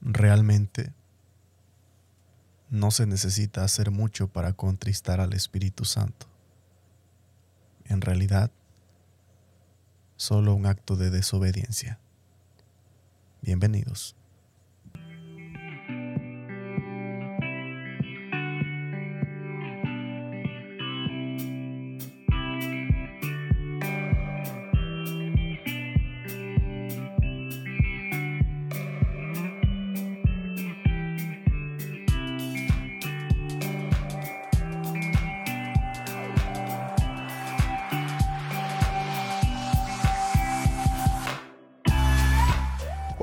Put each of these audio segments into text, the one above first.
Realmente no se necesita hacer mucho para contristar al Espíritu Santo. En realidad, solo un acto de desobediencia. Bienvenidos.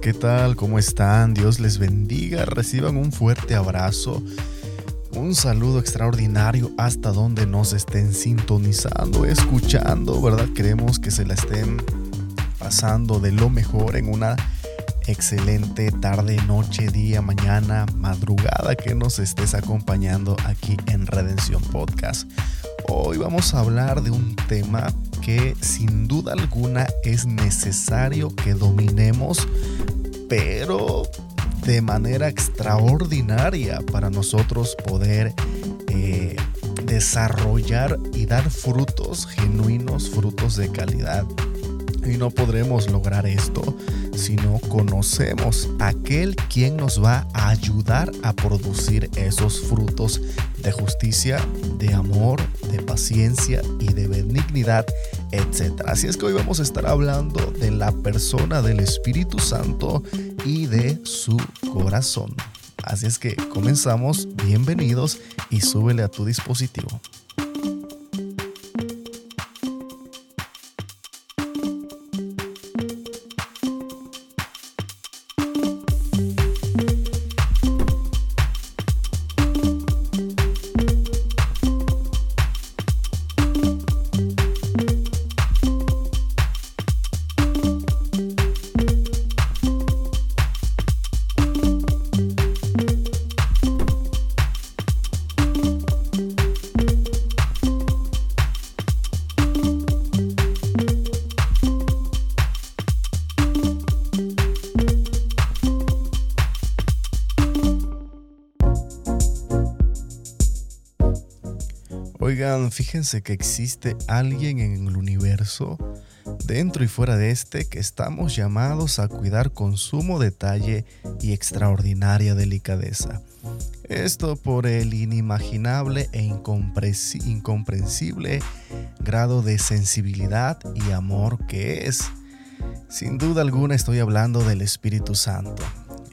¿Qué tal? ¿Cómo están? Dios les bendiga. Reciban un fuerte abrazo. Un saludo extraordinario hasta donde nos estén sintonizando, escuchando, ¿verdad? Queremos que se la estén pasando de lo mejor en una excelente tarde, noche, día, mañana, madrugada que nos estés acompañando aquí en Redención Podcast. Hoy vamos a hablar de un tema que sin duda alguna es necesario que dominemos, pero de manera extraordinaria para nosotros poder eh, desarrollar y dar frutos genuinos, frutos de calidad. Y no podremos lograr esto si no conocemos a aquel quien nos va a ayudar a producir esos frutos de justicia, de amor, de paciencia y de benignidad etc. Así es que hoy vamos a estar hablando de la persona del Espíritu Santo y de su corazón. Así es que comenzamos, bienvenidos y súbele a tu dispositivo. Fíjense que existe alguien en el universo, dentro y fuera de este, que estamos llamados a cuidar con sumo detalle y extraordinaria delicadeza. Esto por el inimaginable e incomprensible grado de sensibilidad y amor que es. Sin duda alguna estoy hablando del Espíritu Santo.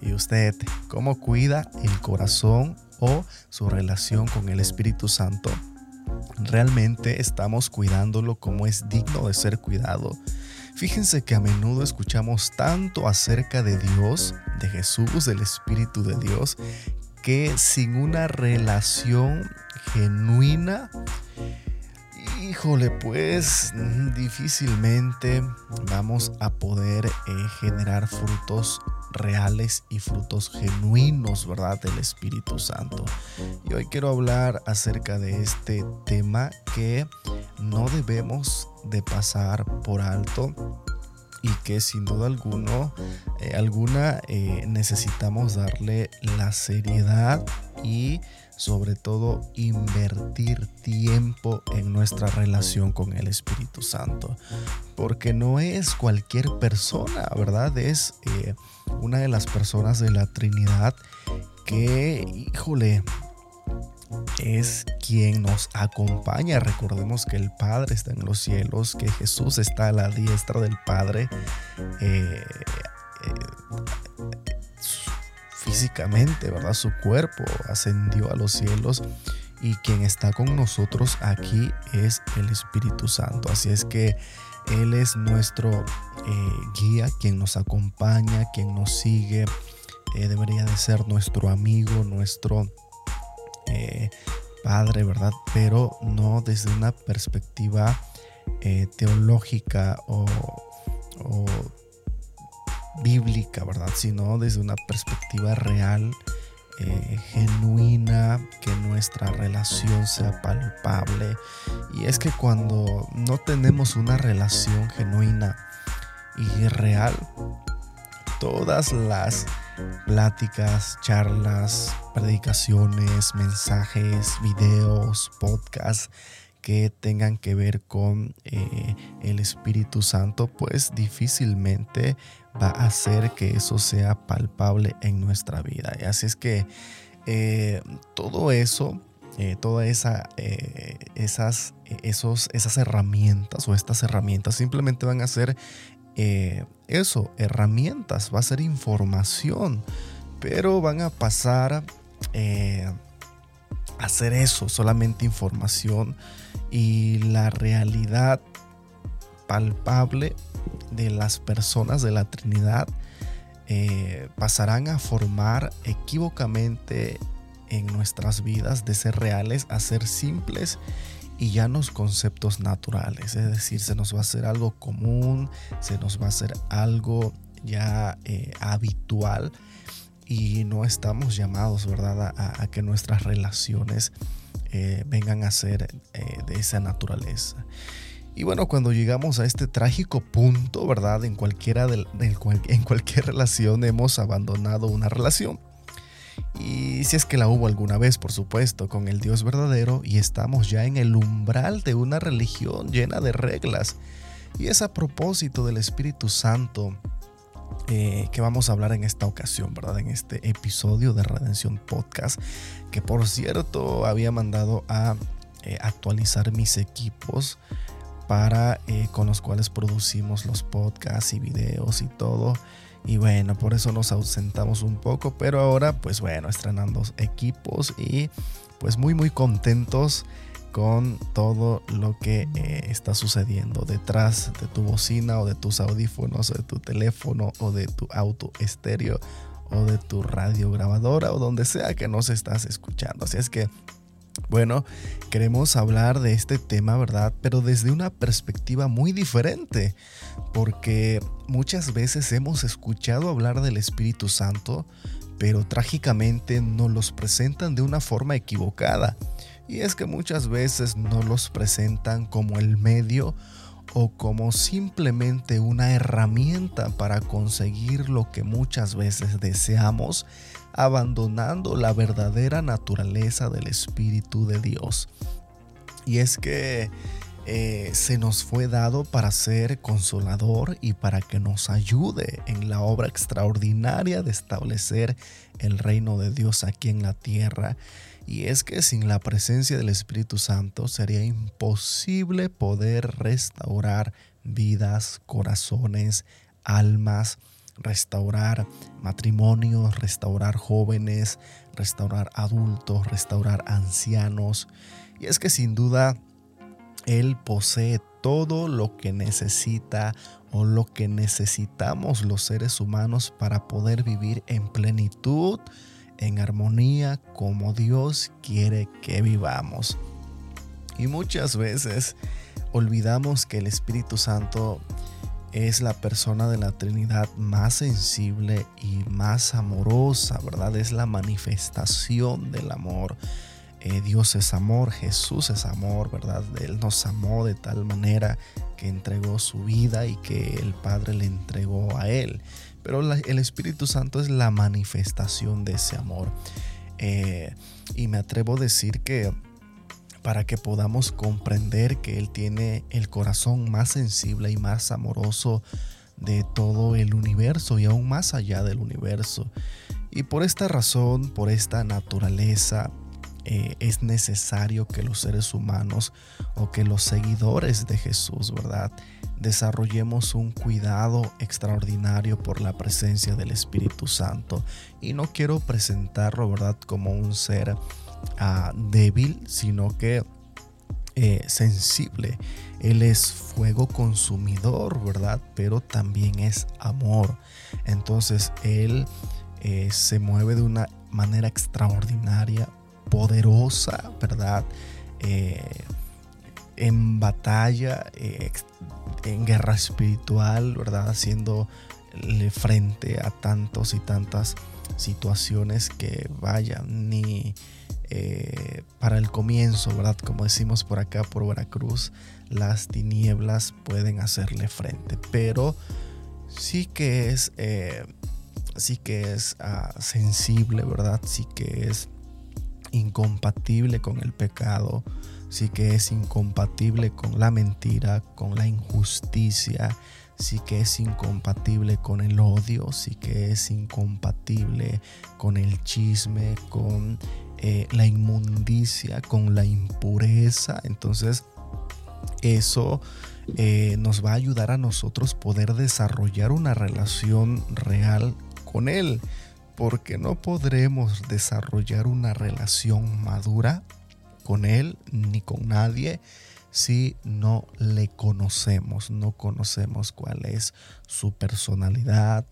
¿Y usted cómo cuida el corazón o su relación con el Espíritu Santo? Realmente estamos cuidándolo como es digno de ser cuidado. Fíjense que a menudo escuchamos tanto acerca de Dios, de Jesús, del Espíritu de Dios, que sin una relación genuina, híjole, pues difícilmente vamos a poder eh, generar frutos reales y frutos genuinos, ¿verdad? Del Espíritu Santo. Y hoy quiero hablar acerca de este tema que no debemos de pasar por alto y que sin duda alguno, eh, alguna eh, necesitamos darle la seriedad y sobre todo invertir tiempo en nuestra relación con el Espíritu Santo. Porque no es cualquier persona, ¿verdad? Es eh, una de las personas de la Trinidad que, híjole, es quien nos acompaña. Recordemos que el Padre está en los cielos, que Jesús está a la diestra del Padre. Eh, eh, físicamente, ¿verdad? Su cuerpo ascendió a los cielos y quien está con nosotros aquí es el Espíritu Santo. Así es que Él es nuestro eh, guía, quien nos acompaña, quien nos sigue. debería de ser nuestro amigo, nuestro padre, ¿verdad? Pero no desde una perspectiva eh, teológica o, bíblica, ¿verdad? Sino desde una perspectiva real, eh, genuina, que nuestra relación sea palpable. Y es que cuando no tenemos una relación genuina y real, todas las pláticas, charlas, predicaciones, mensajes, videos, podcasts que tengan que ver con eh, el Espíritu Santo, pues difícilmente va a hacer que eso sea palpable en nuestra vida. Y así es que eh, todo eso, eh, todas esa, esas, esos, esas herramientas o estas herramientas simplemente van a ser eso, herramientas, va a ser información, pero van a pasar eh, a hacer eso, solamente información y la realidad palpable de las personas de la Trinidad eh, pasarán a formar equívocamente en nuestras vidas de ser reales a ser simples y ya los conceptos naturales, es decir, se nos va a hacer algo común, se nos va a hacer algo ya eh, habitual y no estamos llamados, ¿verdad?, a, que nuestras relaciones eh, vengan a ser de esa naturaleza. Y bueno, cuando llegamos a este trágico punto, ¿verdad? En cualquiera de, en cualquier relación hemos abandonado una relación. Y si es que la hubo alguna vez, por supuesto, con el Dios verdadero y estamos ya en el umbral de una religión llena de reglas. Y es a propósito del Espíritu Santo eh, que vamos a hablar en esta ocasión, ¿verdad? En este episodio de Redención Podcast, que por cierto había mandado a eh, actualizar mis equipos para eh, con los cuales producimos los podcasts y videos y todo. Y bueno, por eso nos ausentamos un poco, pero ahora pues bueno, estrenando equipos y pues muy muy contentos con todo lo que eh, está sucediendo detrás de tu bocina o de tus audífonos o de tu teléfono o de tu auto estéreo o de tu radio grabadora o donde sea que nos estás escuchando. Así es que bueno, queremos hablar de este tema, ¿verdad? Pero desde una perspectiva muy diferente, porque muchas veces hemos escuchado hablar del Espíritu Santo, pero trágicamente nos los presentan de una forma equivocada. Y es que muchas veces nos los presentan como el medio o como simplemente una herramienta para conseguir lo que muchas veces deseamos abandonando la verdadera naturaleza del Espíritu de Dios. Y es que eh, se nos fue dado para ser consolador y para que nos ayude en la obra extraordinaria de establecer el reino de Dios aquí en la tierra. Y es que sin la presencia del Espíritu Santo sería imposible poder restaurar vidas, corazones, almas, restaurar matrimonios, restaurar jóvenes, restaurar adultos, restaurar ancianos. Y es que sin duda Él posee todo lo que necesita o lo que necesitamos los seres humanos para poder vivir en plenitud, en armonía, como Dios quiere que vivamos. Y muchas veces olvidamos que el Espíritu Santo es la persona de la Trinidad más sensible y más amorosa, ¿verdad? Es la manifestación del amor. Eh, Dios es amor, Jesús es amor, ¿verdad? Él nos amó de tal manera que entregó su vida y que el Padre le entregó a Él. Pero el Espíritu Santo es la manifestación de ese amor. Eh, y me atrevo a decir que para que podamos comprender que Él tiene el corazón más sensible y más amoroso de todo el universo y aún más allá del universo. Y por esta razón, por esta naturaleza, eh, es necesario que los seres humanos o que los seguidores de Jesús, ¿verdad? Desarrollemos un cuidado extraordinario por la presencia del Espíritu Santo. Y no quiero presentarlo, ¿verdad? Como un ser débil, sino que eh, sensible. Él es fuego consumidor, ¿verdad? Pero también es amor. Entonces Él eh, se mueve de una manera extraordinaria poderosa, ¿verdad? Eh, en batalla, en guerra espiritual, ¿verdad? Haciéndole frente a tantos y tantas situaciones que vayan ni eh, para el comienzo, ¿verdad? Como decimos por acá, por Veracruz, las tinieblas pueden hacerle frente, pero sí que es, sí que es ah, sensible, ¿verdad? Sí que es incompatible con el pecado, sí que es incompatible con la mentira, con la injusticia, sí que es incompatible con el odio, sí que es incompatible con el chisme, con eh, la inmundicia, con la impureza. Entonces, eso eh, nos va a ayudar a nosotros poder desarrollar una relación real con Él porque no podremos desarrollar una relación madura con Él ni con nadie si no le conocemos, no conocemos cuál es su personalidad,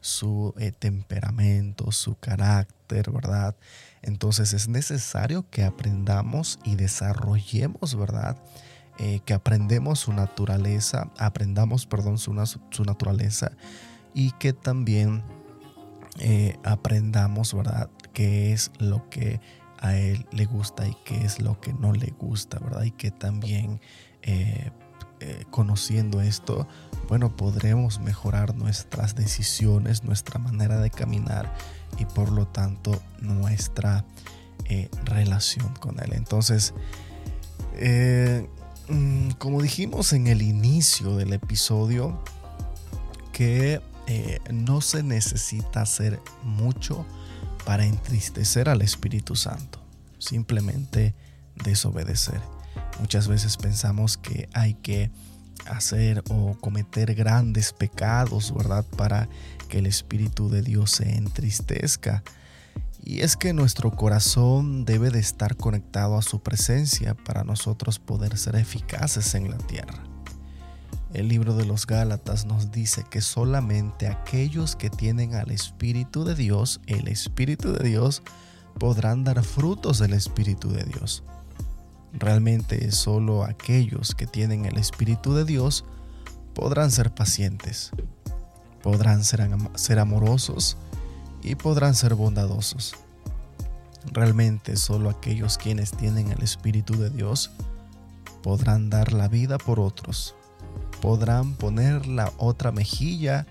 su eh, temperamento, su carácter, ¿verdad? Entonces es necesario que aprendamos y desarrollemos, ¿verdad? Eh, que aprendemos su naturaleza, aprendamos, perdón, su, naturaleza y que también eh, aprendamos, ¿verdad? Qué es lo que a él le gusta y qué es lo que no le gusta, ¿verdad? Y que también eh, conociendo esto, bueno, podremos mejorar nuestras decisiones, nuestra manera de caminar y por lo tanto nuestra relación con él. Entonces, mm, como dijimos en el inicio del episodio, que eh, no se necesita hacer mucho para entristecer al Espíritu Santo, simplemente desobedecer. Muchas veces pensamos que hay que hacer o cometer grandes pecados, ¿verdad? Para que el Espíritu de Dios se entristezca. Y es que nuestro corazón debe de estar conectado a su presencia para nosotros poder ser eficaces en la tierra. El libro de los Gálatas nos dice que solamente aquellos que tienen al Espíritu de Dios, el Espíritu de Dios, podrán dar frutos del Espíritu de Dios. Realmente solo aquellos que tienen el Espíritu de Dios podrán ser pacientes, podrán ser, ser amorosos y podrán ser bondadosos. Realmente solo aquellos quienes tienen el Espíritu de Dios podrán dar la vida por otros podrán poner la otra mejilla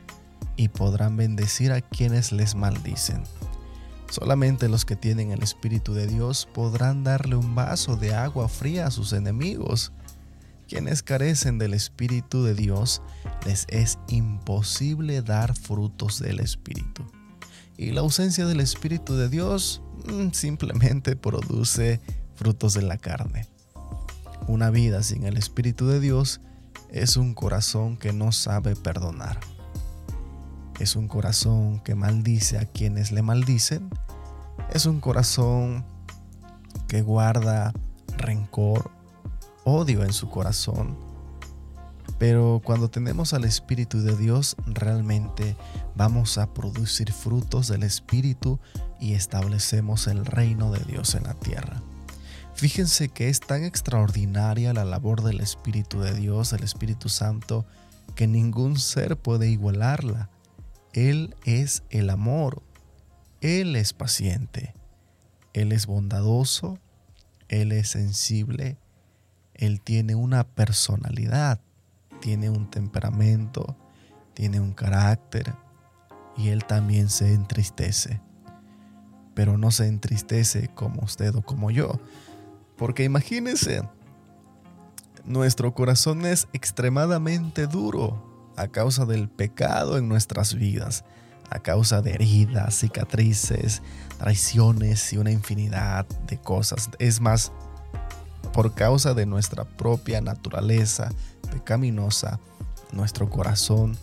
y podrán bendecir a quienes les maldicen. Solamente los que tienen el Espíritu de Dios podrán darle un vaso de agua fría a sus enemigos. Quienes carecen del Espíritu de Dios, les es imposible dar frutos del Espíritu. Y la ausencia del Espíritu de Dios mm, simplemente produce frutos de la carne. Una vida sin el Espíritu de Dios es un corazón que no sabe perdonar. Es un corazón que maldice a quienes le maldicen. Es un corazón que guarda rencor, odio en su corazón. Pero cuando tenemos al Espíritu de Dios, realmente vamos a producir frutos del Espíritu y establecemos el reino de Dios en la tierra. Fíjense que es tan extraordinaria la labor del Espíritu de Dios, el Espíritu Santo, que ningún ser puede igualarla. Él es el amor, Él es paciente, Él es bondadoso, Él es sensible, Él tiene una personalidad, tiene un temperamento, tiene un carácter y Él también se entristece. Pero no se entristece como usted o como yo, porque imagínense, nuestro corazón es extremadamente duro a causa del pecado en nuestras vidas, a causa de heridas, cicatrices, traiciones y una infinidad de cosas. Es más, por causa de nuestra propia naturaleza pecaminosa, nuestro corazón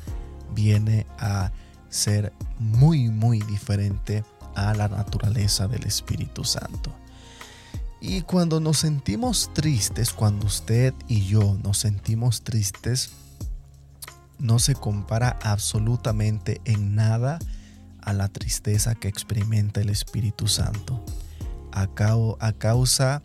viene a ser muy, muy diferente a la naturaleza del Espíritu Santo. Y cuando nos sentimos tristes, cuando usted y yo nos sentimos tristes, no se compara absolutamente en nada a la tristeza que experimenta el Espíritu Santo. A, causa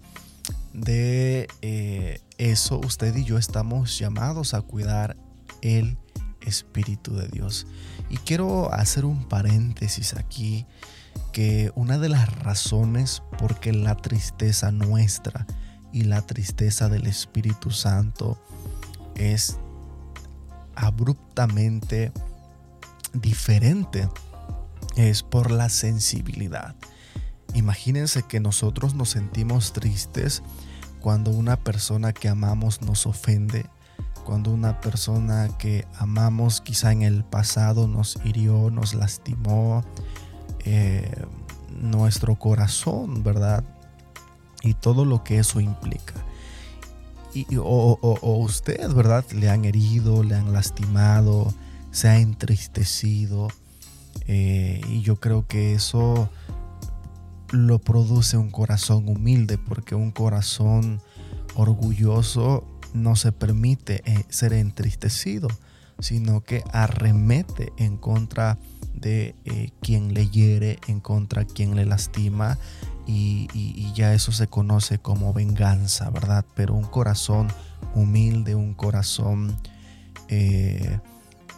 de eh, eso, usted y yo estamos llamados a cuidar el Espíritu de Dios. Y quiero hacer un paréntesis aquí, que una de las razones por qué la tristeza nuestra y la tristeza del Espíritu Santo es abruptamente diferente es por la sensibilidad. Imagínense que nosotros nos sentimos tristes cuando una persona que amamos nos ofende, cuando una persona que amamos quizá en el pasado nos hirió, nos lastimó eh, nuestro corazón, ¿verdad? Y todo lo que eso implica. Y, o, usted, ¿verdad? Le han herido, le han lastimado, se ha entristecido. Eh, y yo creo que eso lo produce un corazón humilde, porque un corazón orgulloso no se permite eh, ser entristecido, sino que arremete en contra de eh, quien le hiere, en contra de quien le lastima, y, ya eso se conoce como venganza, ¿verdad? Pero un corazón humilde, un corazón, eh,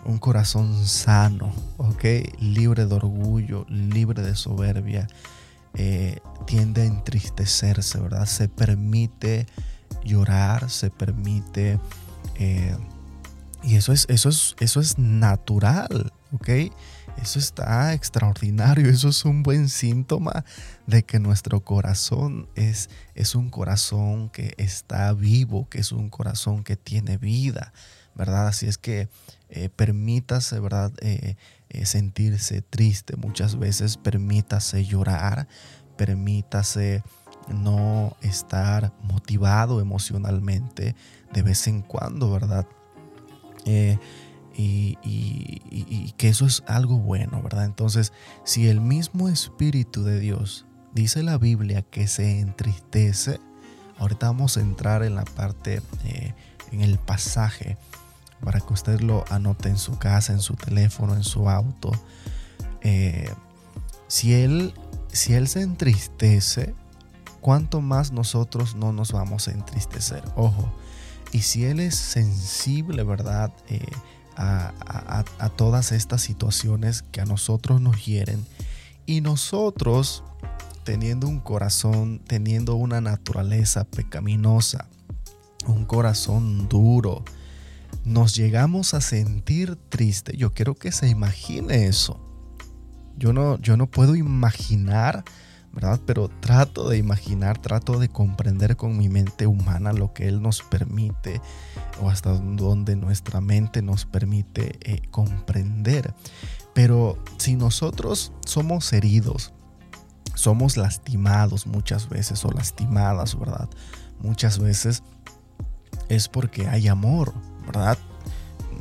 un corazón sano, ¿ok? Libre de orgullo, libre de soberbia, tiende a entristecerse, ¿verdad? Se permite llorar, se permite... Eh, y eso es, eso, es, eso es natural, ¿ok? Eso está extraordinario, eso es un buen síntoma de que nuestro corazón es, es un corazón que está vivo, que es un corazón que tiene vida, ¿verdad? Así es que eh, permítase, ¿verdad? Eh, sentirse triste muchas veces, permítase llorar, permítase no estar motivado emocionalmente de vez en cuando, ¿verdad? Eh, y, que eso es algo bueno, ¿verdad? Entonces, si el mismo Espíritu de Dios dice la Biblia que se entristece, ahorita vamos a entrar en la parte, eh, en el pasaje, para que usted lo anote en su casa, en su teléfono, en su auto. Eh, si, él, si él se entristece, cuánto más nosotros no nos vamos a entristecer. Ojo, y si Él es sensible, ¿verdad? Eh, a, todas estas situaciones que a nosotros nos hieren y nosotros teniendo un corazón, teniendo una naturaleza pecaminosa, un corazón duro, nos llegamos a sentir triste. Yo quiero que se imagine eso. Yo no, yo no puedo imaginar pero trato de imaginar, trato de comprender con mi mente humana lo que Él nos permite o hasta donde nuestra mente nos permite eh, comprender. Pero si nosotros somos heridos, somos lastimados muchas veces o lastimadas, ¿verdad? Muchas veces es porque hay amor, ¿verdad?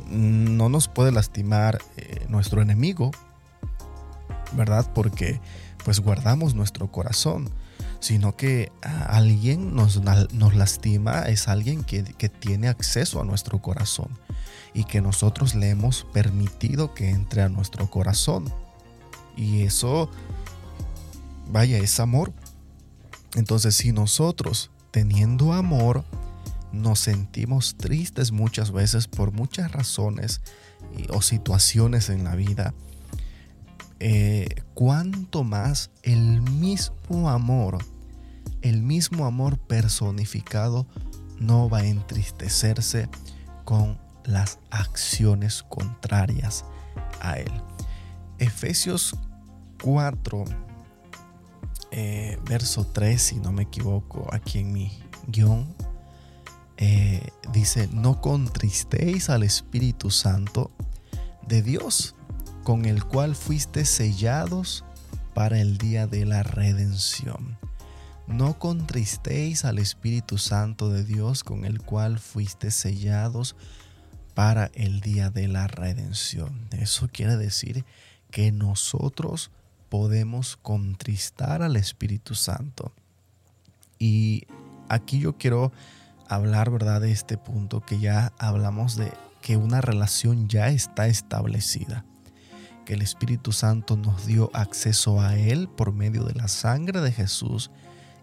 No nos puede lastimar eh, nuestro enemigo, ¿verdad? Porque pues guardamos nuestro corazón, sino que alguien nos, nos lastima es alguien que, que tiene acceso a nuestro corazón y que nosotros le hemos permitido que entre a nuestro corazón. Y eso, vaya, es amor. Entonces, si nosotros, teniendo amor, nos sentimos tristes muchas veces por muchas razones o situaciones en la vida, eh, cuanto más el mismo amor, el mismo amor personificado no va a entristecerse con las acciones contrarias a él. Efesios 4, eh, verso 3, si no me equivoco, aquí en mi guion, eh, dice, no contristéis al Espíritu Santo de Dios con el cual fuiste sellados para el día de la redención. No contristéis al Espíritu Santo de Dios con el cual fuiste sellados para el día de la redención. Eso quiere decir que nosotros podemos contristar al Espíritu Santo. Y aquí yo quiero hablar, ¿verdad?, de este punto que ya hablamos de que una relación ya está establecida, que el Espíritu Santo nos dio acceso a Él por medio de la sangre de Jesús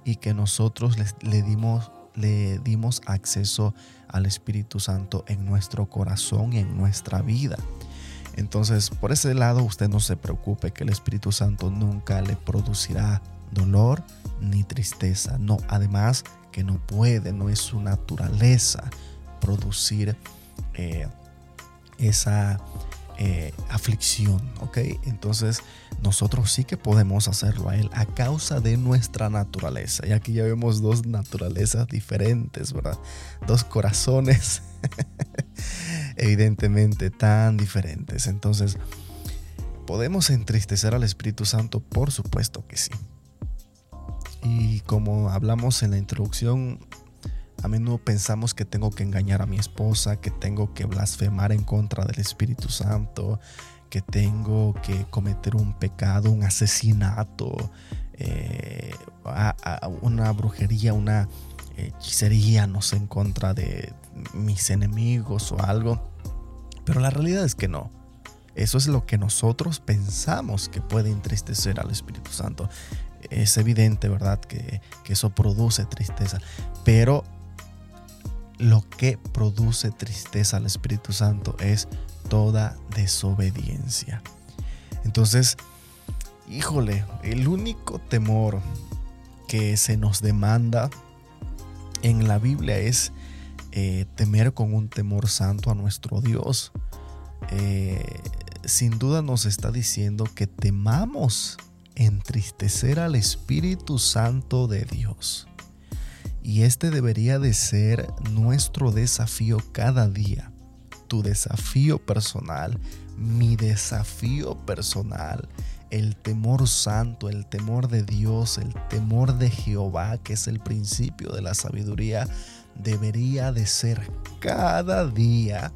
y que nosotros le, dimos, le dimos acceso al Espíritu Santo en nuestro corazón y en nuestra vida. Entonces, por ese lado, usted no se preocupe que el Espíritu Santo nunca le producirá dolor ni tristeza. No, además que no puede, no es su naturaleza producir eh, esa eh, aflicción, ¿ok? Entonces nosotros sí que podemos hacerlo a Él a causa de nuestra naturaleza. Y aquí ya vemos dos naturalezas diferentes, ¿verdad? Dos corazones evidentemente tan diferentes. Entonces, ¿podemos entristecer al Espíritu Santo? Por supuesto que sí. Y como hablamos en la introducción, a menudo pensamos que tengo que engañar a mi esposa, que tengo que blasfemar en contra del Espíritu Santo, que tengo que cometer un pecado, un asesinato, eh, una brujería, una hechicería, no sé, en contra de mis enemigos o algo. Pero la realidad es que no. Eso es lo que nosotros pensamos que puede entristecer al Espíritu Santo es evidente, ¿verdad? Que, eso produce tristeza. Pero lo que produce tristeza al Espíritu Santo es toda desobediencia. Entonces, híjole, el único temor que se nos demanda en la Biblia es eh, temer con un temor santo a nuestro Dios. Eh, sin duda nos está diciendo que temamos entristecer al Espíritu Santo de Dios. Y este debería de ser nuestro desafío cada día. Tu desafío personal, mi desafío personal, el temor santo, el temor de Dios, el temor de Jehová, que es el principio de la sabiduría, debería de ser cada día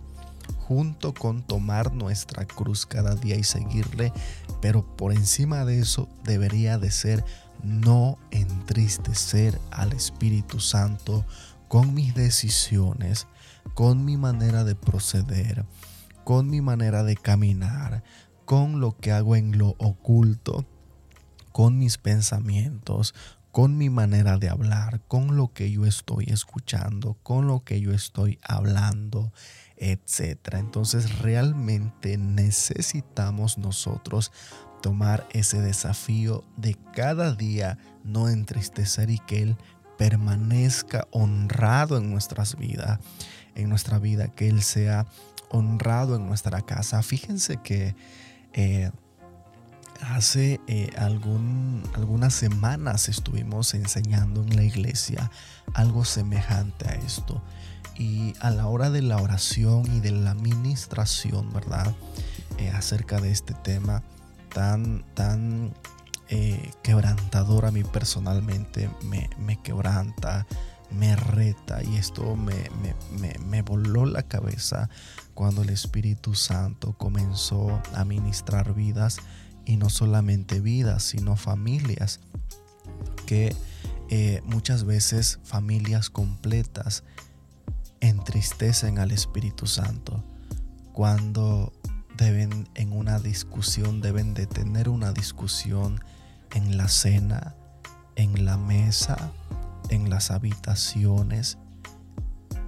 junto con tomar nuestra cruz cada día y seguirle, pero por encima de eso debería de ser no entristecer al Espíritu Santo con mis decisiones, con mi manera de proceder, con mi manera de caminar, con lo que hago en lo oculto, con mis pensamientos, con mi manera de hablar, con lo que yo estoy escuchando, con lo que yo estoy hablando etcétera. Entonces realmente necesitamos nosotros tomar ese desafío de cada día no entristecer y que Él permanezca honrado en nuestras vidas, en nuestra vida, que Él sea honrado en nuestra casa. Fíjense que eh, hace eh, algún, algunas semanas estuvimos enseñando en la iglesia algo semejante a esto y a la hora de la oración y de la ministración, ¿verdad? Eh, acerca de este tema tan, eh, quebrantador a mí personalmente, me, quebranta, me reta y esto me, me, voló la cabeza cuando el Espíritu Santo comenzó a ministrar vidas y no solamente vidas, sino familias que eh, muchas veces familias completas entristecen al Espíritu Santo. Cuando deben en una discusión, deben de tener una discusión en la cena, en la mesa, en las habitaciones.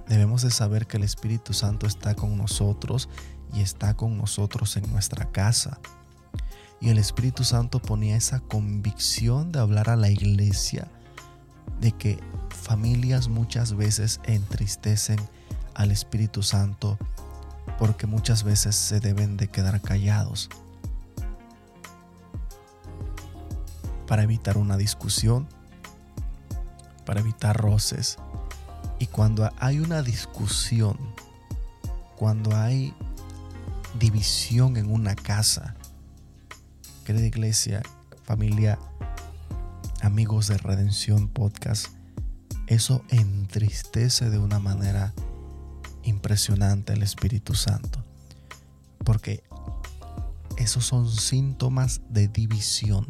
Debemos de saber que el Espíritu Santo está con nosotros y está con nosotros en nuestra casa. Y el Espíritu Santo ponía esa convicción de hablar a la iglesia de que familias muchas veces entristecen al Espíritu Santo porque muchas veces se deben de quedar callados para evitar una discusión, para evitar roces. Y cuando hay una discusión, cuando hay división en una casa, querida iglesia, familia, amigos de Redención Podcast, eso entristece de una manera impresionante al Espíritu Santo. Porque esos son síntomas de división.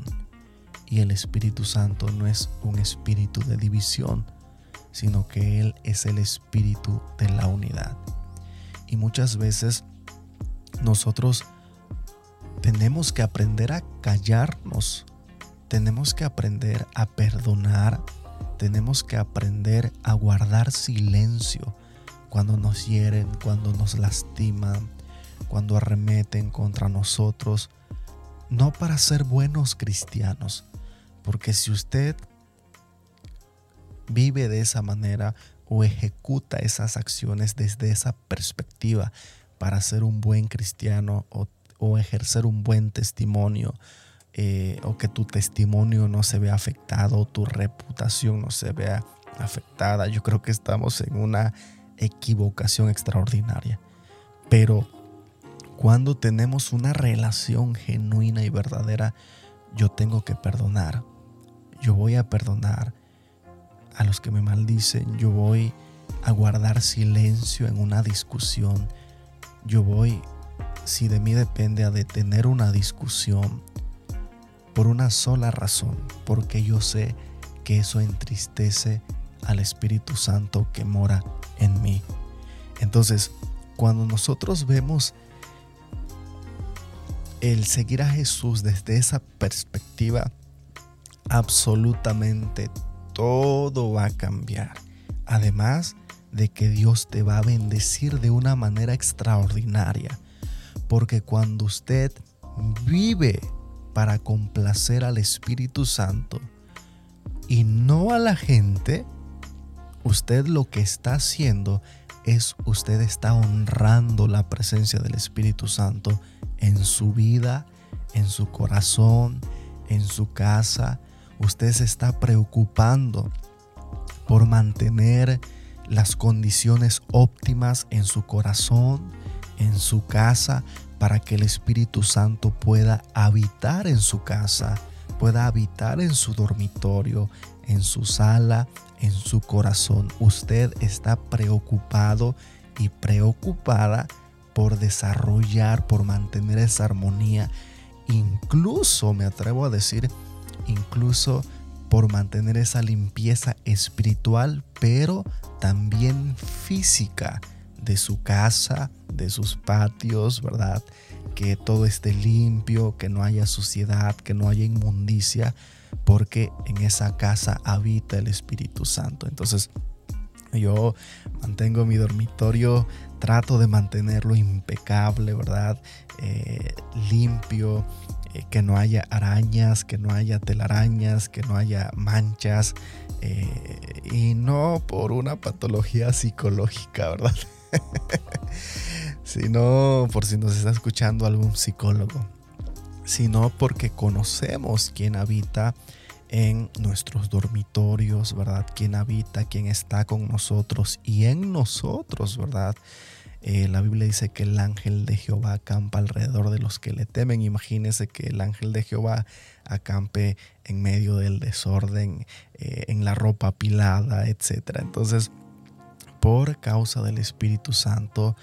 Y el Espíritu Santo no es un espíritu de división, sino que Él es el espíritu de la unidad. Y muchas veces nosotros tenemos que aprender a callarnos, tenemos que aprender a perdonar, tenemos que aprender a guardar silencio cuando nos hieren, cuando nos lastiman, cuando arremeten contra nosotros, no para ser buenos cristianos, porque si usted vive de esa manera o ejecuta esas acciones desde esa perspectiva para ser un buen cristiano o, ejercer un buen testimonio, eh, o que tu testimonio no se vea afectado, o tu reputación no se vea afectada, yo creo que estamos en una equivocación extraordinaria. Pero cuando tenemos una relación genuina y verdadera, yo tengo que perdonar. Yo voy a perdonar a los que me maldicen. Yo voy a guardar silencio en una discusión. Yo voy, si de mí depende, a detener una discusión por una sola razón, porque yo sé que eso entristece al Espíritu Santo que mora en mí. Entonces, cuando nosotros vemos el seguir a Jesús desde esa perspectiva, absolutamente todo va a cambiar. Además de que Dios te va a bendecir de una manera extraordinaria. Porque cuando usted vive para complacer al Espíritu Santo y no a la gente, usted lo que está haciendo es usted está honrando la presencia del Espíritu Santo en su vida, en su corazón, en su casa. Usted se está preocupando por mantener las condiciones óptimas en su corazón, en su casa, para que el Espíritu Santo pueda habitar en su casa, pueda habitar en su dormitorio, en su sala, en su corazón. Usted está preocupado y preocupada por desarrollar, por mantener esa armonía. Incluso, me atrevo a decir, incluso por mantener esa limpieza espiritual, pero también física de su casa, de sus patios, ¿verdad? Que todo esté limpio, que no haya suciedad, que no haya inmundicia, porque en esa casa habita el Espíritu Santo. Entonces, yo mantengo mi dormitorio, trato de mantenerlo impecable, ¿verdad? Eh, limpio, eh, que no haya arañas, que no haya telarañas, que no haya manchas. Eh, y no por una patología psicológica, ¿verdad? sino por si nos está escuchando algún psicólogo, sino porque conocemos quién habita en nuestros dormitorios, ¿verdad? Quién habita, quién está con nosotros y en nosotros, ¿verdad? Eh, la Biblia dice que el ángel de Jehová acampa alrededor de los que le temen. Imagínese que el ángel de Jehová acampe en medio del desorden, eh, en la ropa apilada, etc. Entonces, por causa del Espíritu Santo,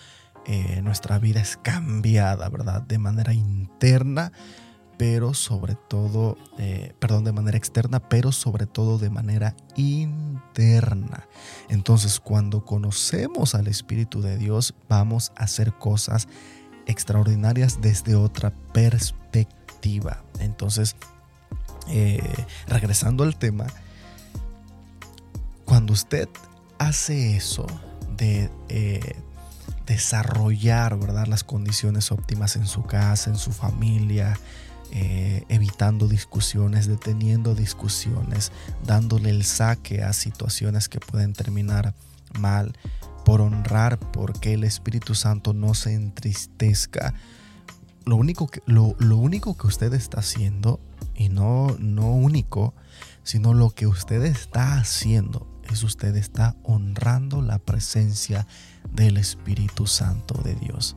eh, nuestra vida es cambiada, ¿verdad? De manera interna pero sobre todo, eh, perdón, de manera externa, pero sobre todo de manera interna. Entonces, cuando conocemos al Espíritu de Dios, vamos a hacer cosas extraordinarias desde otra perspectiva. Entonces, eh, regresando al tema, cuando usted hace eso de desarrollar ¿verdad? las condiciones óptimas en su casa, en su familia, eh, evitando discusiones, deteniendo discusiones, dándole el saque a situaciones que pueden terminar mal, por honrar, porque el Espíritu Santo no se entristezca. Lo único que, lo, único que usted está haciendo, y no, no único, sino lo que usted está haciendo, es usted está honrando la presencia del Espíritu Santo de Dios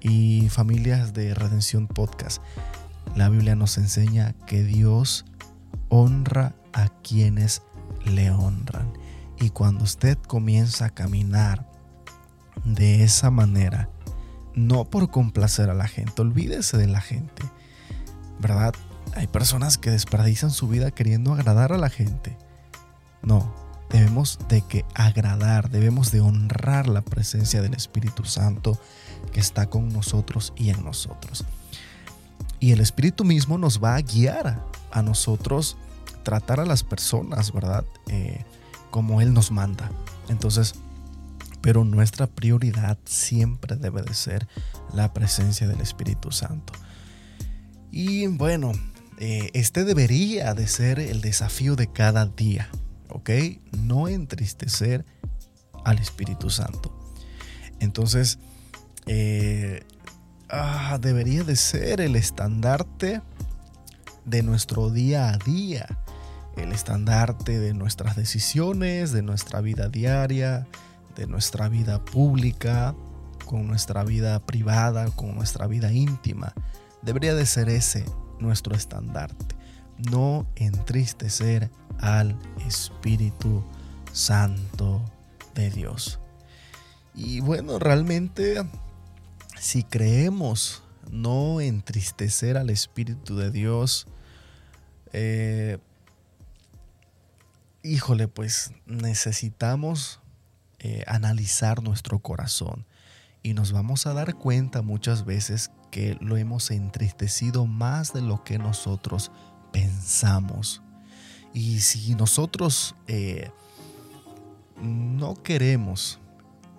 y familias de Redención Podcast. la Biblia nos enseña que Dios honra a quienes le honran. Y cuando usted comienza a caminar de esa manera, no por complacer a la gente, olvídese de la gente, ¿verdad? Hay personas que desperdician su vida queriendo agradar a la gente. No, debemos de que agradar, debemos de honrar la presencia del Espíritu Santo que está con nosotros y en nosotros. Y el Espíritu mismo nos va a guiar a nosotros tratar a las personas, ¿verdad? Eh, como Él nos manda. Entonces, pero nuestra prioridad siempre debe de ser la presencia del Espíritu Santo. Y bueno, eh, este debería de ser el desafío de cada día, ¿ok? No entristecer al Espíritu Santo. Entonces, eh, ah, debería de ser el estandarte de nuestro día a día, el estandarte de nuestras decisiones, de nuestra vida diaria, de nuestra vida pública, con nuestra vida privada, con nuestra vida íntima. Debería de ser ese nuestro estandarte. No entristecer al Espíritu Santo de Dios. Y bueno, realmente si creemos no entristecer al Espíritu de Dios, eh, híjole, pues necesitamos eh, analizar nuestro corazón y nos vamos a dar cuenta muchas veces que lo hemos entristecido más de lo que nosotros pensamos. Y si nosotros eh, no queremos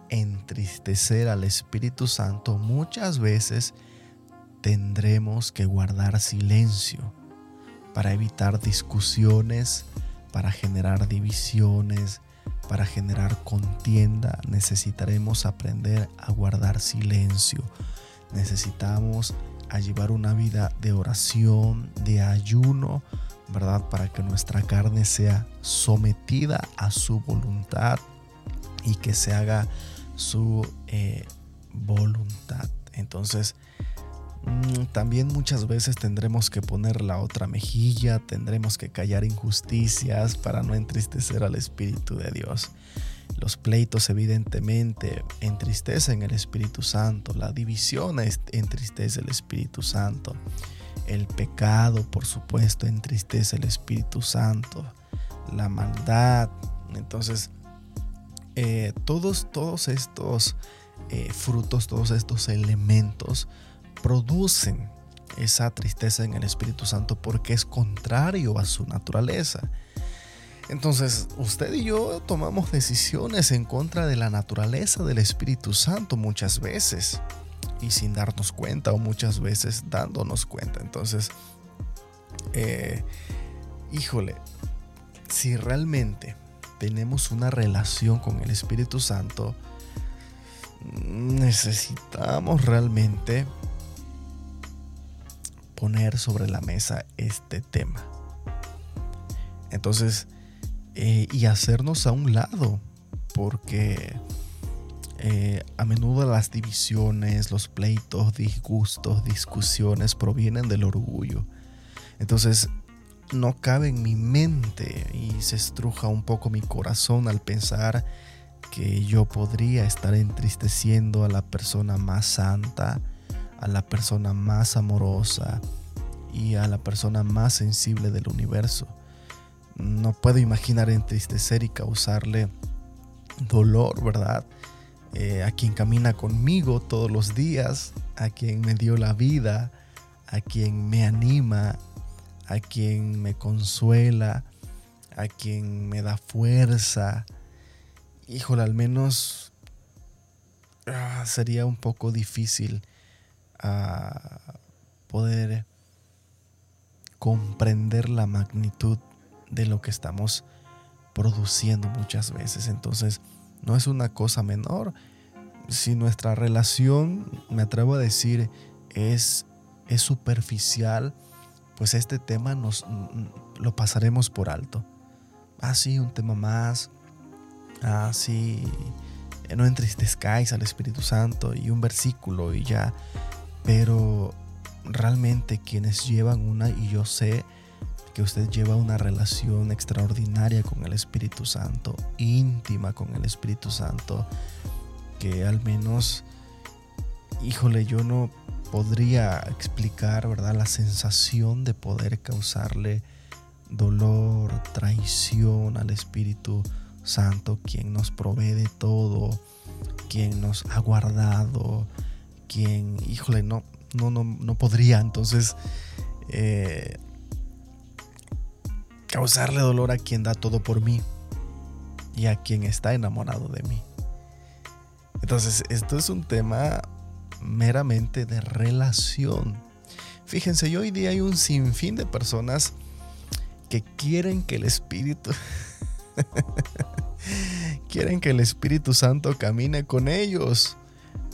entristecer al Espíritu Santo, muchas veces tendremos que guardar silencio para evitar discusiones, para generar divisiones, para generar contienda. Necesitaremos aprender a guardar silencio. Necesitamos llevar una vida de oración, de ayuno, ¿verdad? Para que nuestra carne sea sometida a su voluntad y que se haga su eh, voluntad. Entonces, mm, también muchas veces tendremos que poner la otra mejilla, tendremos que callar injusticias para no entristecer al Espíritu de Dios. Los pleitos evidentemente entristecen el Espíritu Santo, la división entristece el Espíritu Santo, el pecado por supuesto entristece el Espíritu Santo, la maldad. Entonces, eh, todos, todos estos eh, frutos, todos estos elementos producen esa tristeza en el Espíritu Santo porque es contrario a su naturaleza. Entonces, usted y yo tomamos decisiones en contra de la naturaleza del Espíritu Santo muchas veces y sin darnos cuenta o muchas veces dándonos cuenta. Entonces, eh, híjole, si realmente tenemos una relación con el Espíritu Santo, necesitamos realmente poner sobre la mesa este tema. Entonces, eh, y hacernos a un lado, porque eh, a menudo las divisiones, los pleitos, disgustos, discusiones provienen del orgullo. Entonces, no cabe en mi mente y se estruja un poco mi corazón al pensar que yo podría estar entristeciendo a la persona más santa, a la persona más amorosa y a la persona más sensible del universo. No puedo imaginar entristecer y causarle dolor, ¿verdad? Eh, a quien camina conmigo todos los días, a quien me dio la vida, a quien me anima, a quien me consuela, a quien me da fuerza. Híjole, al menos ah, sería un poco difícil ah, poder comprender la magnitud de lo que estamos produciendo muchas veces. Entonces, no es una cosa menor. Si nuestra relación, me atrevo a decir, es, es superficial, pues este tema nos lo pasaremos por alto. Ah, sí, un tema más. Ah, sí, no entristezcáis al Espíritu Santo y un versículo y ya. Pero realmente quienes llevan una, y yo sé que usted lleva una relación extraordinaria con el Espíritu Santo, íntima con el Espíritu Santo, que al menos, híjole, yo no podría explicar, ¿verdad? La sensación de poder causarle dolor, traición al Espíritu Santo, quien nos provee de todo, quien nos ha guardado, quien, híjole, no, no, no, no podría entonces eh, causarle dolor a quien da todo por mí y a quien está enamorado de mí. Entonces, esto es un tema meramente de relación. Fíjense, hoy día hay un sinfín de personas que quieren que el Espíritu quieren que el Espíritu Santo camine con ellos,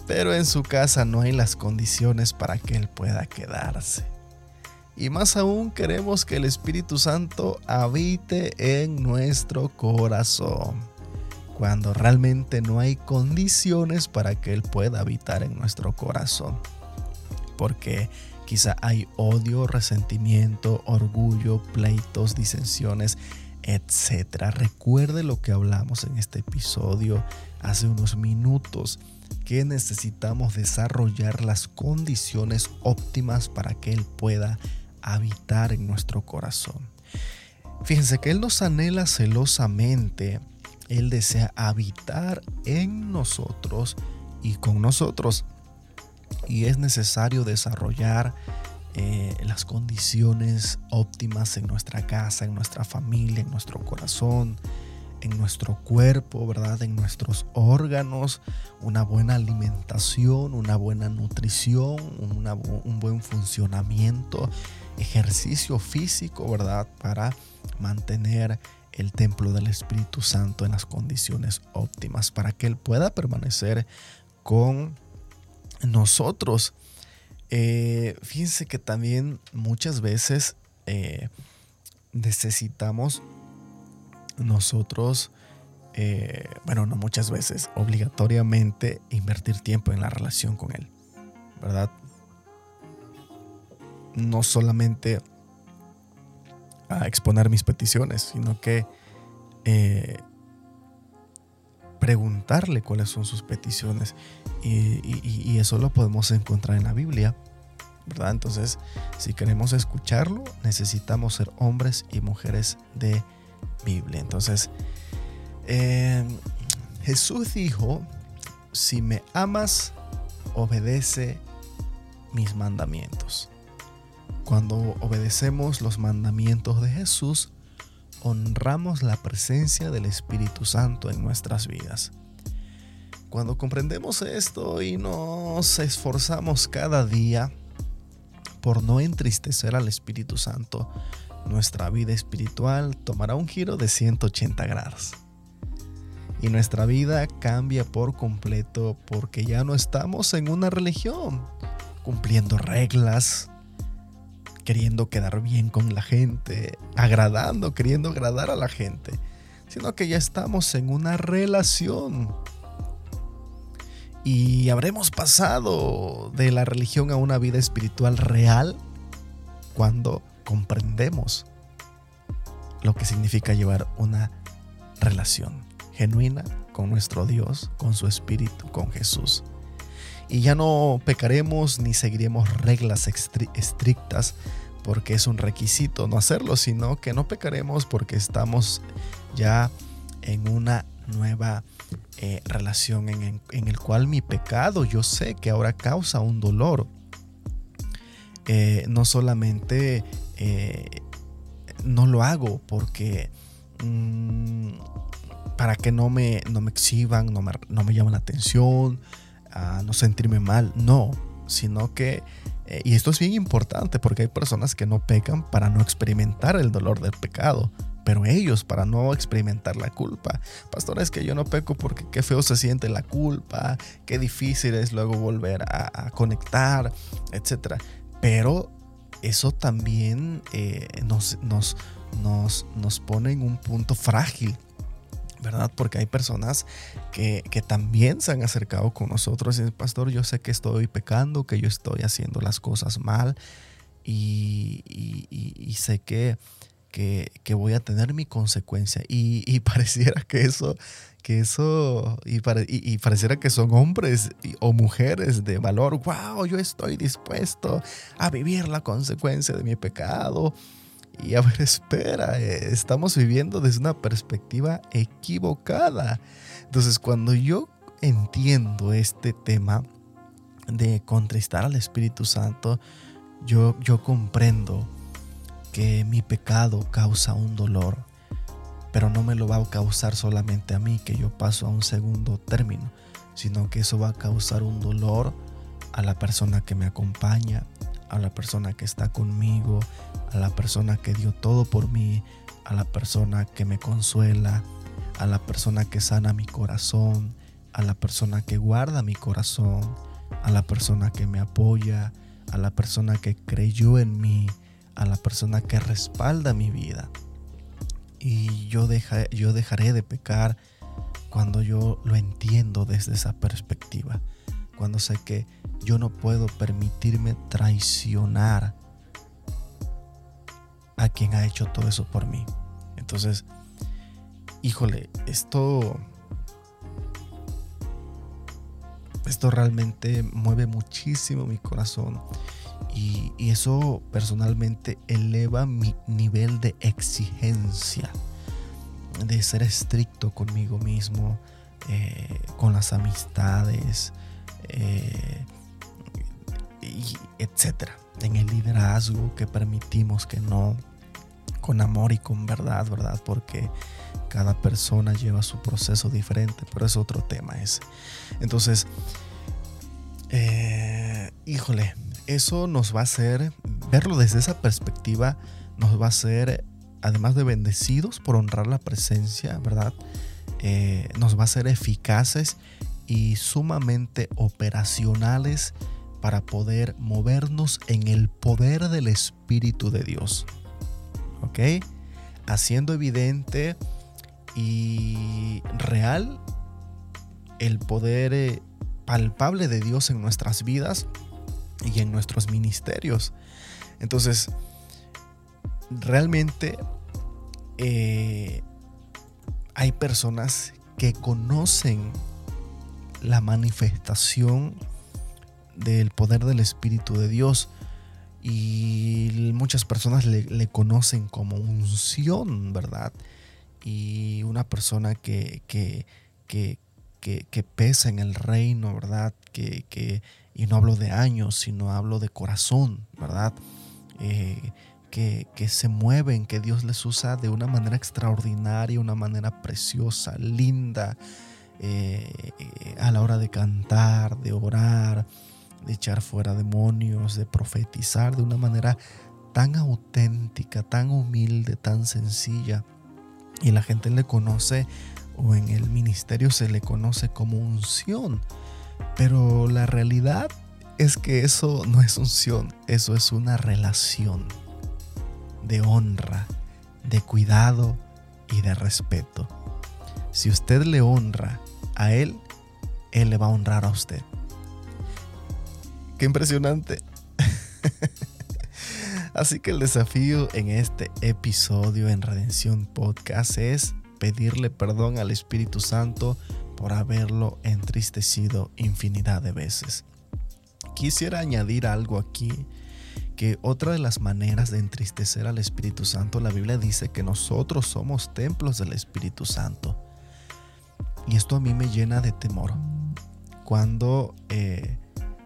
pero en su casa no hay las condiciones para que él pueda quedarse. Y más aún queremos que el Espíritu Santo habite en nuestro corazón, cuando realmente no hay condiciones para que Él pueda habitar en nuestro corazón. Porque Quizá hay odio, resentimiento, orgullo, pleitos, disensiones, etc. Recuerde lo que hablamos en este episodio hace unos minutos, que necesitamos desarrollar las condiciones óptimas para que Él pueda habitar en nuestro corazón. Fíjense que Él nos anhela celosamente, Él desea habitar en nosotros y con nosotros. Y es necesario desarrollar eh, las condiciones óptimas en nuestra casa, en nuestra familia, en nuestro corazón, en nuestro cuerpo, ¿verdad? En nuestros órganos, una buena alimentación, una buena nutrición, un buen funcionamiento, ejercicio físico, ¿verdad? Para mantener el templo del Espíritu Santo en las condiciones óptimas, para que Él pueda permanecer con nosotros. Eh, fíjense que también muchas veces eh, necesitamos nosotros, eh, bueno, no muchas veces, obligatoriamente invertir tiempo en la relación con Él, ¿verdad? No solamente a exponer mis peticiones, sino que preguntarle cuáles son sus peticiones y, eso lo podemos encontrar en la Biblia. ¿verdad? Entonces, si queremos escucharlo, necesitamos ser hombres y mujeres de Biblia. Entonces, eh, Jesús dijo, si me amas, obedece mis mandamientos. Cuando obedecemos los mandamientos de Jesús, honramos la presencia del Espíritu Santo en nuestras vidas. Cuando comprendemos esto y nos esforzamos cada día por no entristecer al Espíritu Santo, nuestra vida espiritual tomará un giro de 180 grados. Y nuestra vida cambia por completo porque ya no estamos en una religión, cumpliendo reglas, queriendo quedar bien con la gente, agradando, queriendo agradar a la gente, sino que ya estamos en una relación y habremos pasado de la religión a una vida espiritual real cuando comprendemos lo que significa llevar una relación genuina con nuestro Dios, con su Espíritu, con Jesús. Y ya no pecaremos ni seguiremos reglas estrictas porque es un requisito no hacerlo, sino que no pecaremos porque estamos ya en una nueva eh, relación en, el cual mi pecado yo sé que ahora causa un dolor. Eh, no solamente eh, no lo hago porque mm, para que no me, no me exhiban, no me, no me llamen la atención, a no sentirme mal, no, sino que, y esto es bien importante porque hay personas que no pecan para no experimentar el dolor del pecado, pero ellos para no experimentar la culpa. Pastor, es que yo no peco porque qué feo se siente la culpa, qué difícil es luego volver a, conectar, etc. Pero eso también eh, nos, nos, nos, nos pone en un punto frágil ¿verdad? Porque hay personas que, también se han acercado con nosotros y dicen, pastor, yo sé que estoy pecando, que yo estoy haciendo las cosas mal y, sé que, que, voy a tener mi consecuencia. Y, pareciera que eso, que eso, y, y, pareciera que son hombres o mujeres de valor. Wow, yo estoy dispuesto a vivir la consecuencia de mi pecado y a ver, espera, estamos viviendo desde una perspectiva equivocada. Entonces, cuando yo entiendo este tema de contristar al Espíritu Santo, yo, yo comprendo que mi pecado causa un dolor, pero no me lo va a causar solamente a mí, que yo paso a un segundo término, sino que eso va a causar un dolor a la persona que me acompaña, a la persona que está conmigo, a la persona que dio todo por mí, a la persona que me consuela, a la persona que sana mi corazón, a la persona que guarda mi corazón, a la persona que me apoya, a la persona que creyó en mí, a la persona que respalda mi vida. Y yo, yo dejaré de pecar cuando yo lo entiendo desde esa perspectiva, cuando sé que yo no puedo permitirme traicionar a quien ha hecho todo eso por mí. Entonces, híjole, esto esto realmente mueve muchísimo mi corazón y, eso personalmente eleva mi nivel de exigencia, de ser estricto conmigo mismo, eh, con las amistades, eh, etcétera. En el liderazgo que permitimos que no, con amor y con verdad, ¿verdad? Porque cada persona lleva su proceso diferente, pero es otro tema ese. Entonces, eh, híjole, eso nos va a hacer, verlo desde esa perspectiva, nos va a hacer, además de bendecidos por honrar la presencia, ¿verdad? Eh, nos va a hacer eficaces y sumamente operacionales para poder movernos en el poder del Espíritu de Dios. ¿Ok? Haciendo evidente y real el poder eh, palpable de Dios en nuestras vidas y en nuestros ministerios. Entonces, realmente eh, hay personas que conocen la manifestación del poder del Espíritu de Dios. Y muchas personas le, conocen como unción, ¿verdad? Y una persona que, que, que, que, pesa en el reino, ¿verdad? Que, y no hablo de años, sino hablo de corazón, ¿verdad? Eh, que, que, se mueven, que Dios les usa de una manera extraordinaria, una manera preciosa, linda, eh, a la hora de cantar, de orar, de echar fuera demonios, de profetizar de una manera tan auténtica, tan humilde, tan sencilla. Y la gente le conoce, o en el ministerio se le conoce como unción. Pero la realidad es que eso no es unción, eso es una relación de honra, de cuidado y de respeto. Si usted le honra a Él, Él le va a honrar a usted. Qué impresionante. Así que el desafío en este episodio en Redención Podcast es pedirle perdón al Espíritu Santo por haberlo entristecido infinidad de veces. Quisiera añadir algo aquí, que otra de las maneras de entristecer al Espíritu Santo, la Biblia dice que nosotros somos templos del Espíritu Santo. Y esto a mí me llena de temor. Cuando eh,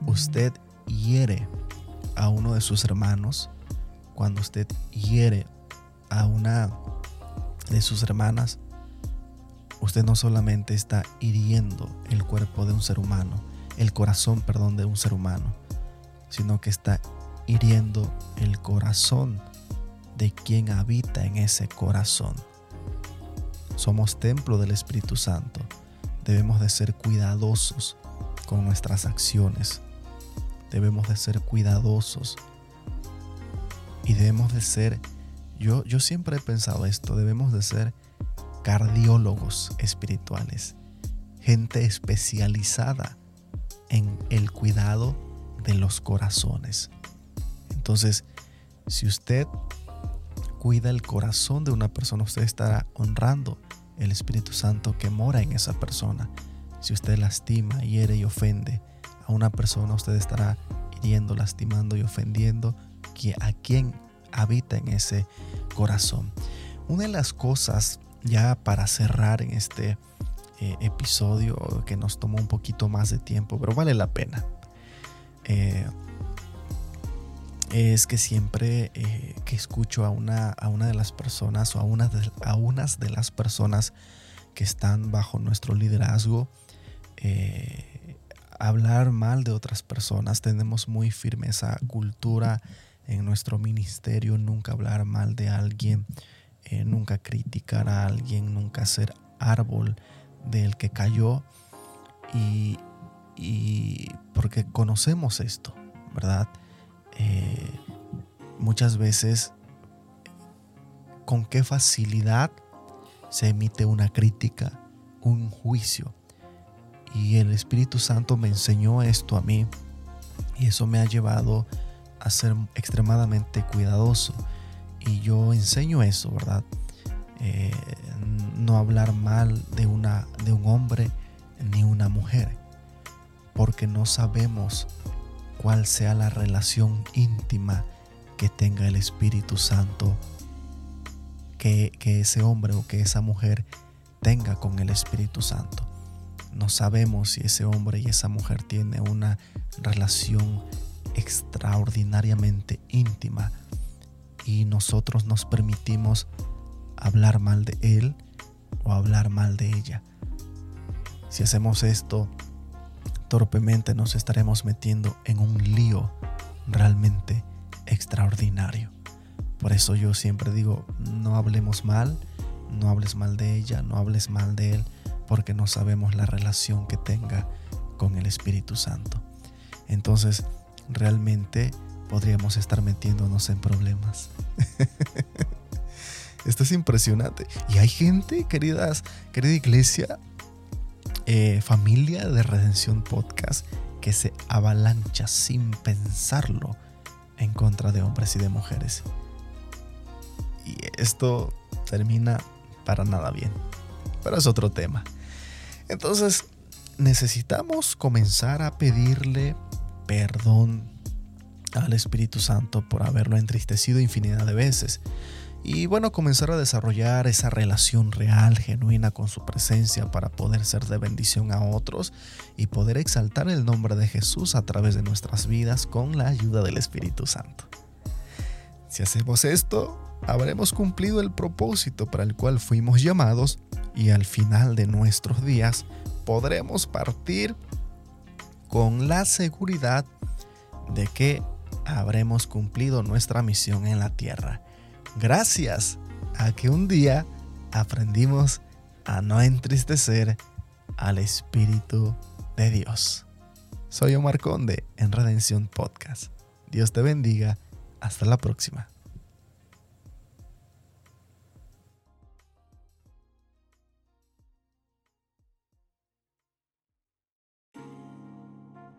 usted hiere a uno de sus hermanos, cuando usted hiere a una de sus hermanas, usted no solamente está hiriendo el cuerpo de un ser humano, el corazón, perdón, de un ser humano, sino que está hiriendo el corazón de quien habita en ese corazón. Somos templo del Espíritu Santo. Debemos de ser cuidadosos con nuestras acciones. Debemos de ser cuidadosos. Y debemos de ser, yo, yo siempre he pensado esto, debemos de ser cardiólogos espirituales, gente especializada en el cuidado de los corazones. Entonces, si usted cuida el corazón de una persona, usted estará honrando el Espíritu Santo que mora en esa persona. Si usted lastima, hiere y ofende a una persona, usted estará hiriendo, lastimando y ofendiendo a quien habita en ese corazón. Una de las cosas, ya para cerrar en este eh, episodio que nos tomó un poquito más de tiempo, pero vale la pena. Eh, es que siempre eh, que escucho a una, a una de las personas o a, una a unas de las personas que están bajo nuestro liderazgo, hablar mal de otras personas, tenemos muy firme esa cultura en nuestro ministerio, nunca hablar mal de alguien, eh, nunca criticar a alguien, nunca ser árbol del que cayó. Y, porque conocemos esto, ¿verdad? Eh, muchas veces con qué facilidad se emite una crítica, un juicio. Y el Espíritu Santo me enseñó esto a mí y eso me ha llevado a ser extremadamente cuidadoso. Y yo enseño eso, ¿verdad? Eh, no hablar mal de, una, de un hombre ni una mujer, porque no sabemos cuál sea la relación íntima que tenga el Espíritu Santo, que, que ese hombre o que esa mujer tenga con el Espíritu Santo. No sabemos si ese hombre y esa mujer tienen una relación extraordinariamente íntima y nosotros nos permitimos hablar mal de él o hablar mal de ella. Si hacemos esto, torpemente nos estaremos metiendo en un lío realmente extraordinario. Por eso yo siempre digo, no hablemos mal, no hables mal de ella, no hables mal de él, porque no sabemos la relación que tenga con el Espíritu Santo. Entonces, realmente podríamos estar metiéndonos en problemas. Esto es impresionante. Y hay gente, queridas, querida iglesia, eh, familia de Redención Podcast, que se avalancha sin pensarlo en contra de hombres y de mujeres. Y esto termina para nada bien. Pero es otro tema. Entonces, necesitamos comenzar a pedirle perdón al Espíritu Santo por haberlo entristecido infinidad de veces. Y bueno, comenzar a desarrollar esa relación real, genuina con su presencia para poder ser de bendición a otros y poder exaltar el nombre de Jesús a través de nuestras vidas con la ayuda del Espíritu Santo. Si hacemos esto, habremos cumplido el propósito para el cual fuimos llamados y al final de nuestros días podremos partir con la seguridad de que habremos cumplido nuestra misión en la tierra. Gracias a que un día aprendimos a no entristecer al Espíritu de Dios. Soy Omar Conde en Redención Podcast. Dios te bendiga. Hasta la próxima.